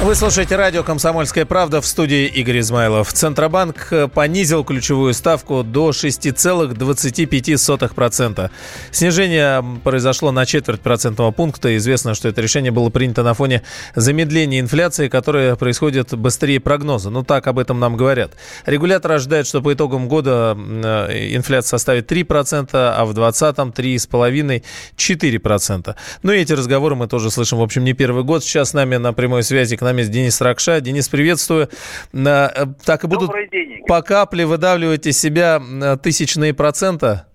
Вы слушаете радио «Комсомольская правда» в студии Игорь Измайлов. Центробанк э, понизил ключевую ставку до 6,25%. Снижение произошло на четверть процентного пункта. Известно, что это решение было принято на фоне замедления инфляции, которая происходит быстрее прогноза. Ну, так об этом нам говорят. Регулятор ожидает, что по итогам года э, инфляция составит 3%, а в 2020-м 3,5-4%. Ну и эти разговоры мы тоже слышим, в общем, не первый год. Сейчас с нами на прямой связи к нами Денис Ракша. Денис, приветствую. Э, так и будут день, по капле выдавливать из себя э, тысячные процента?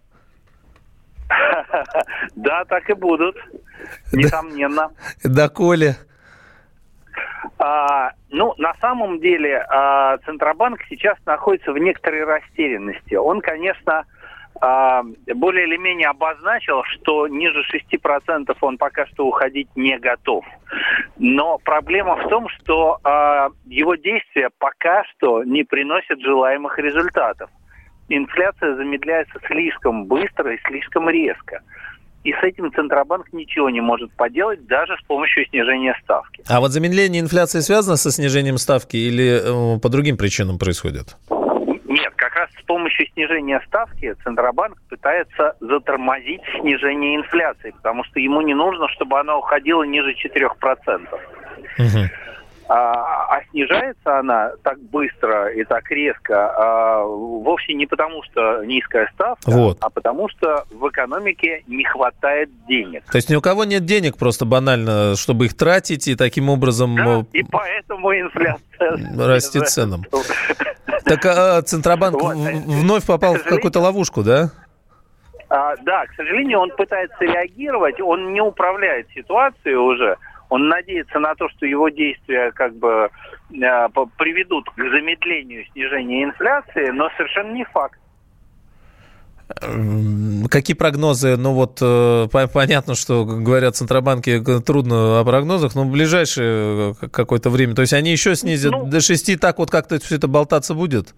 Да, так и будут. Несомненно. Да, Коля. А, ну, на самом деле, а, Центробанк сейчас находится в некоторой растерянности. Он, конечно, более или менее обозначил, что ниже 6% он пока что уходить не готов. Но проблема в том, что э, его действия пока что не приносят желаемых результатов. Инфляция замедляется слишком быстро и слишком резко. И с этим Центробанк ничего не может поделать, даже с помощью снижения ставки. А вот замедление инфляции связано со снижением ставки или э, по другим причинам происходит? С помощью снижения ставки Центробанк пытается затормозить снижение инфляции, потому что ему не нужно, чтобы она уходила ниже 4%. Угу. А, а снижается она так быстро и так резко а, вовсе не потому, что низкая ставка, вот. а потому что в экономике не хватает денег. То есть ни у кого нет денег просто банально, чтобы их тратить, и таким образом... Да, э, и поэтому инфляция... Растет ценам. Так а, Центробанк вот. вновь попал в какую-то ловушку, да? А, да, к сожалению, он пытается реагировать, он не управляет ситуацией уже. Он надеется на то, что его действия как бы э, приведут к замедлению снижения инфляции, но совершенно не факт. Какие прогнозы? Ну вот э, понятно, что говорят Центробанки трудно о прогнозах, но в ближайшее э, какое-то время. То есть они еще снизят ну, до 6, так вот как-то все это болтаться будет?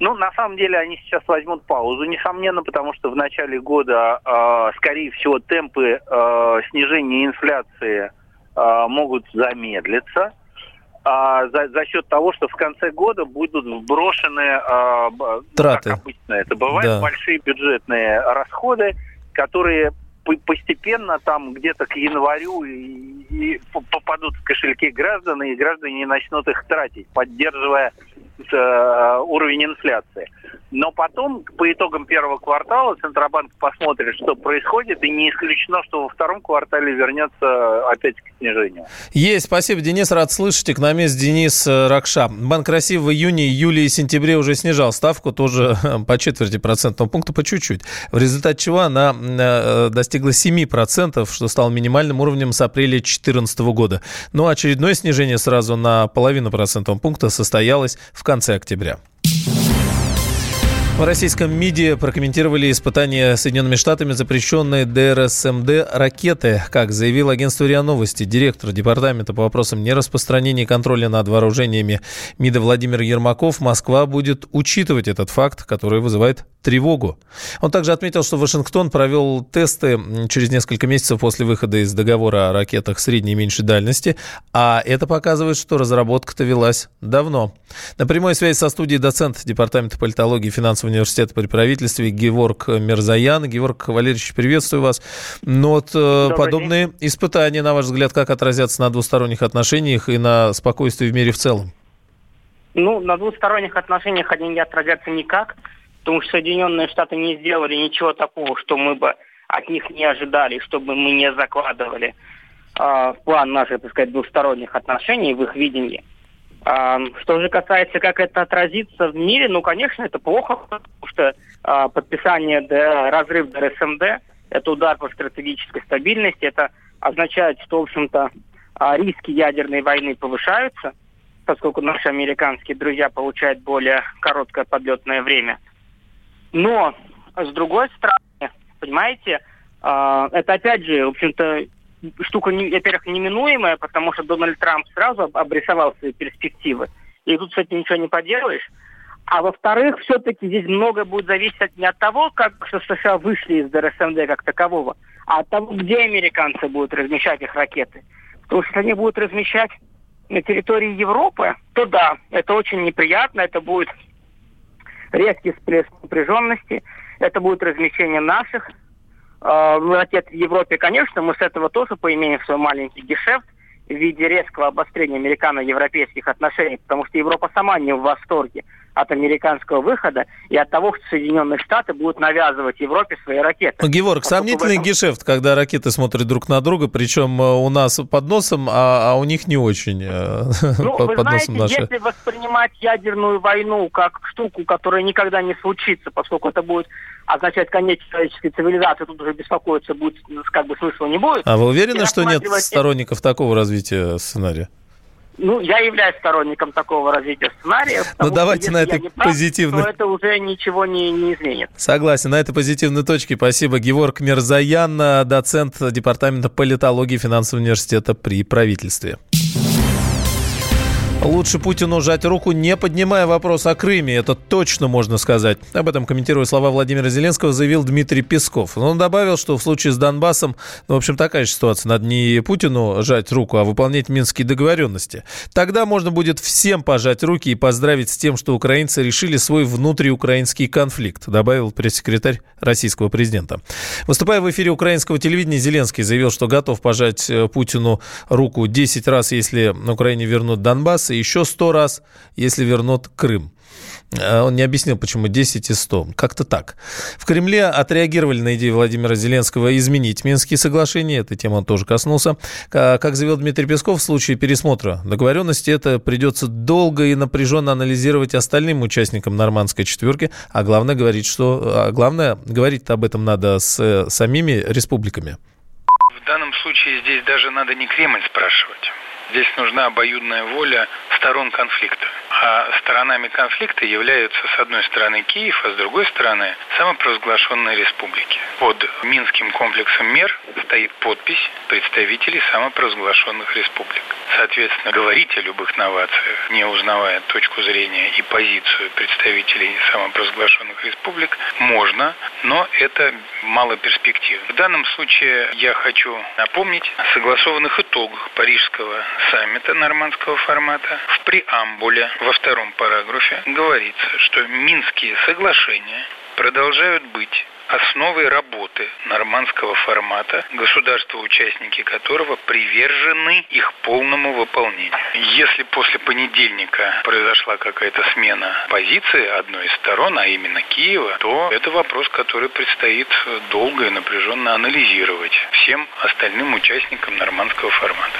Ну, на самом деле, они сейчас возьмут паузу, несомненно, потому что в начале года, э, скорее всего, темпы э, снижения инфляции э, могут замедлиться а, за, за счет того, что в конце года будут вброшены, а, Траты. как обычно это бывает, да. большие бюджетные расходы, которые постепенно там где-то к январю и, и попадут в кошельки граждан, и граждане начнут их тратить, поддерживая э, уровень инфляции. Но потом, по итогам первого квартала, Центробанк посмотрит, что происходит, и не исключено, что во втором квартале вернется опять к снижению. Есть, спасибо, Денис, рад слышать. Экономист Денис э, Ракша. Банк России в июне, июле и сентябре уже снижал ставку, тоже по четверти процентного пункта, по чуть-чуть. В результате чего она э, достигла 7%, что стало минимальным уровнем с апреля 2014 года. Но очередное снижение сразу на половину процентного пункта состоялось в конце октября. В российском МИДе прокомментировали испытания Соединенными Штатами запрещенной ДРСМД ракеты. Как заявил агентство РИА Новости, директор департамента по вопросам нераспространения и контроля над вооружениями МИДа Владимир Ермаков, Москва будет учитывать этот факт, который вызывает тревогу. Он также отметил, что Вашингтон провел тесты через несколько месяцев после выхода из договора о ракетах средней и меньшей дальности, а это показывает, что разработка-то велась давно. На прямой связи со студией доцент Департамента политологии и финансового университета при правительстве Геворг Мерзаян. Геворг Валерьевич, приветствую вас. Но вот э, подобные день. испытания, на ваш взгляд, как отразятся на двусторонних отношениях и на спокойствии в мире в целом? Ну, на двусторонних отношениях они не отразятся никак потому что Соединенные Штаты не сделали ничего такого, что мы бы от них не ожидали, чтобы мы не закладывали э, в план наших, так сказать, двусторонних отношений в их видении. Э, что же касается, как это отразится в мире, ну, конечно, это плохо, потому что э, подписание разрыв ДРСМД – это удар по стратегической стабильности, это означает, что, в общем-то, риски ядерной войны повышаются, поскольку наши американские друзья получают более короткое подлетное время – но, с другой стороны, понимаете, это опять же, в общем-то, штука, во-первых, неминуемая, потому что Дональд Трамп сразу обрисовал свои перспективы. И тут этим ничего не поделаешь. А во-вторых, все-таки здесь многое будет зависеть не от того, как что США вышли из ДРСМД как такового, а от того, где американцы будут размещать их ракеты. Потому что если они будут размещать на территории Европы, то да, это очень неприятно, это будет резкий всплеск напряженности, это будет размещение наших э, ракет в Европе. Конечно, мы с этого тоже поимеем свой маленький гешефт, в виде резкого обострения американо-европейских отношений, потому что Европа сама не в восторге от американского выхода и от того, что Соединенные Штаты будут навязывать Европе свои ракеты. Ну, Геворг, сомнительный этом... гешефт, когда ракеты смотрят друг на друга, причем э, у нас под носом, а, а у них не очень э, ну, под, вы знаете, наши. если воспринимать ядерную войну как штуку, которая никогда не случится, поскольку это будет означать конец человеческой цивилизации, тут уже беспокоиться будет, как бы смысла не будет. А вы уверены, что нет сторонников такого развития сценария? Ну, я являюсь сторонником такого развития сценария. Ну, давайте на этой позитивной... это уже ничего не, не изменит. Согласен. На этой позитивной точке спасибо. Геворг Мерзаян, доцент Департамента политологии финансового университета при правительстве. Лучше Путину жать руку, не поднимая вопрос о Крыме. Это точно можно сказать. Об этом, комментируя слова Владимира Зеленского, заявил Дмитрий Песков. Он добавил, что в случае с Донбассом, ну, в общем, такая же ситуация. Надо не Путину жать руку, а выполнять минские договоренности. Тогда можно будет всем пожать руки и поздравить с тем, что украинцы решили свой внутриукраинский конфликт, добавил пресс-секретарь российского президента. Выступая в эфире украинского телевидения, Зеленский заявил, что готов пожать э, Путину руку 10 раз, если на Украине вернут Донбасс, и еще 100 раз, если вернут Крым. А он не объяснил, почему 10 и 100. Как-то так. В Кремле отреагировали на идею Владимира Зеленского изменить Минские соглашения. Этой темы он тоже коснулся. Как заявил Дмитрий Песков, в случае пересмотра договоренности это придется долго и напряженно анализировать остальным участникам нормандской четверки. А главное, говорить, что, а главное говорить об этом надо с э, самими республиками. В данном случае здесь даже надо не Кремль спрашивать. Здесь нужна обоюдная воля сторон конфликта. А сторонами конфликта являются, с одной стороны, Киев, а с другой стороны, самопровозглашенные республики. Под Минским комплексом мер стоит подпись представителей самопровозглашенных республик. Соответственно, говорить о любых новациях, не узнавая точку зрения и позицию представителей самопровозглашенных республик, можно, но это мало перспективно. В данном случае я хочу напомнить о согласованных итогах Парижского саммита нормандского формата. В преамбуле во втором параграфе говорится, что Минские соглашения продолжают быть основой работы нормандского формата, государства-участники которого привержены их полному выполнению. Если после понедельника произошла какая-то смена позиции одной из сторон, а именно Киева, то это вопрос, который предстоит долго и напряженно анализировать всем остальным участникам нормандского формата.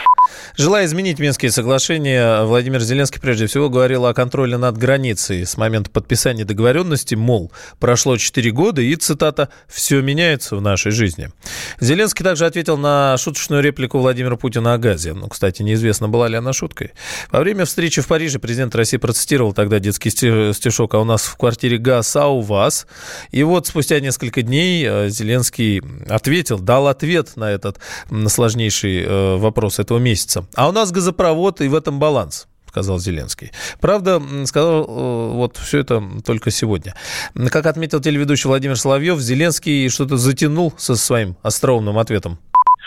Желая изменить Минские соглашения, Владимир Зеленский прежде всего говорил о контроле над границей с момента подписания договоренности, мол, прошло 4 года и, цитата, «все меняется в нашей жизни». Зеленский также ответил на шуточную реплику Владимира Путина о газе. Ну, кстати, неизвестно, была ли она шуткой. Во время встречи в Париже президент России процитировал тогда детский стишок «А у нас в квартире газ, а у вас?» И вот спустя несколько дней э, Зеленский ответил, дал ответ на этот сложнейший э, вопрос этого месяца. А у нас газопровод, и в этом баланс сказал Зеленский. Правда, сказал э, вот все это только сегодня. Как отметил телеведущий Владимир Соловьев, Зеленский что-то затянул со своим остроумным ответом.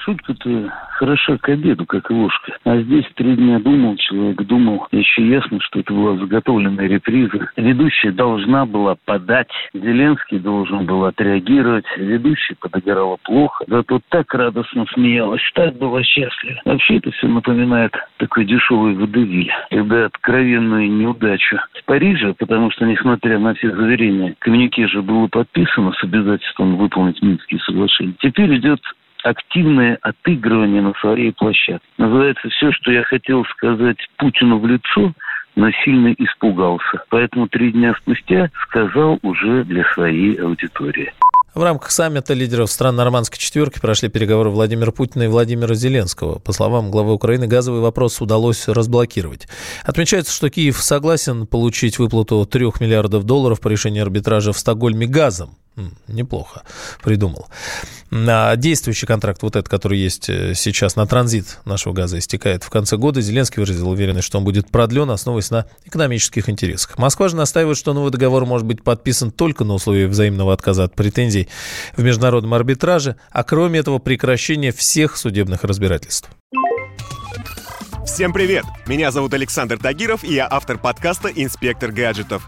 Шутка-то хороша к обеду, как ложка. А здесь три дня думал человек, думал. Еще ясно, что это была заготовленная реприза. Ведущая должна была подать. Зеленский должен был отреагировать. Ведущая подограла плохо. Зато так радостно смеялась, так была счастлива. Вообще это все напоминает такой дешевый водевиль. Когда откровенную неудачу с Парижа, потому что, несмотря на все заверения, коммюнике же было подписано с обязательством выполнить Минские соглашения. Теперь идет активное отыгрывание на своей площадке. Называется все, что я хотел сказать Путину в лицо, но сильно испугался. Поэтому три дня спустя сказал уже для своей аудитории. В рамках саммита лидеров стран нормандской четверки прошли переговоры Владимира Путина и Владимира Зеленского. По словам главы Украины, газовый вопрос удалось разблокировать. Отмечается, что Киев согласен получить выплату 3 миллиардов долларов по решению арбитража в Стокгольме газом. Неплохо придумал. А действующий контракт, вот этот, который есть э, сейчас на транзит нашего газа, истекает в конце года. Зеленский выразил уверенность, что он будет продлен, основываясь на экономических интересах. Москва же настаивает, что новый договор может быть подписан только на условии взаимного отказа от претензий в международном арбитраже, а кроме этого прекращения всех судебных разбирательств. Всем привет! Меня зовут Александр Тагиров, и я автор подкаста «Инспектор гаджетов».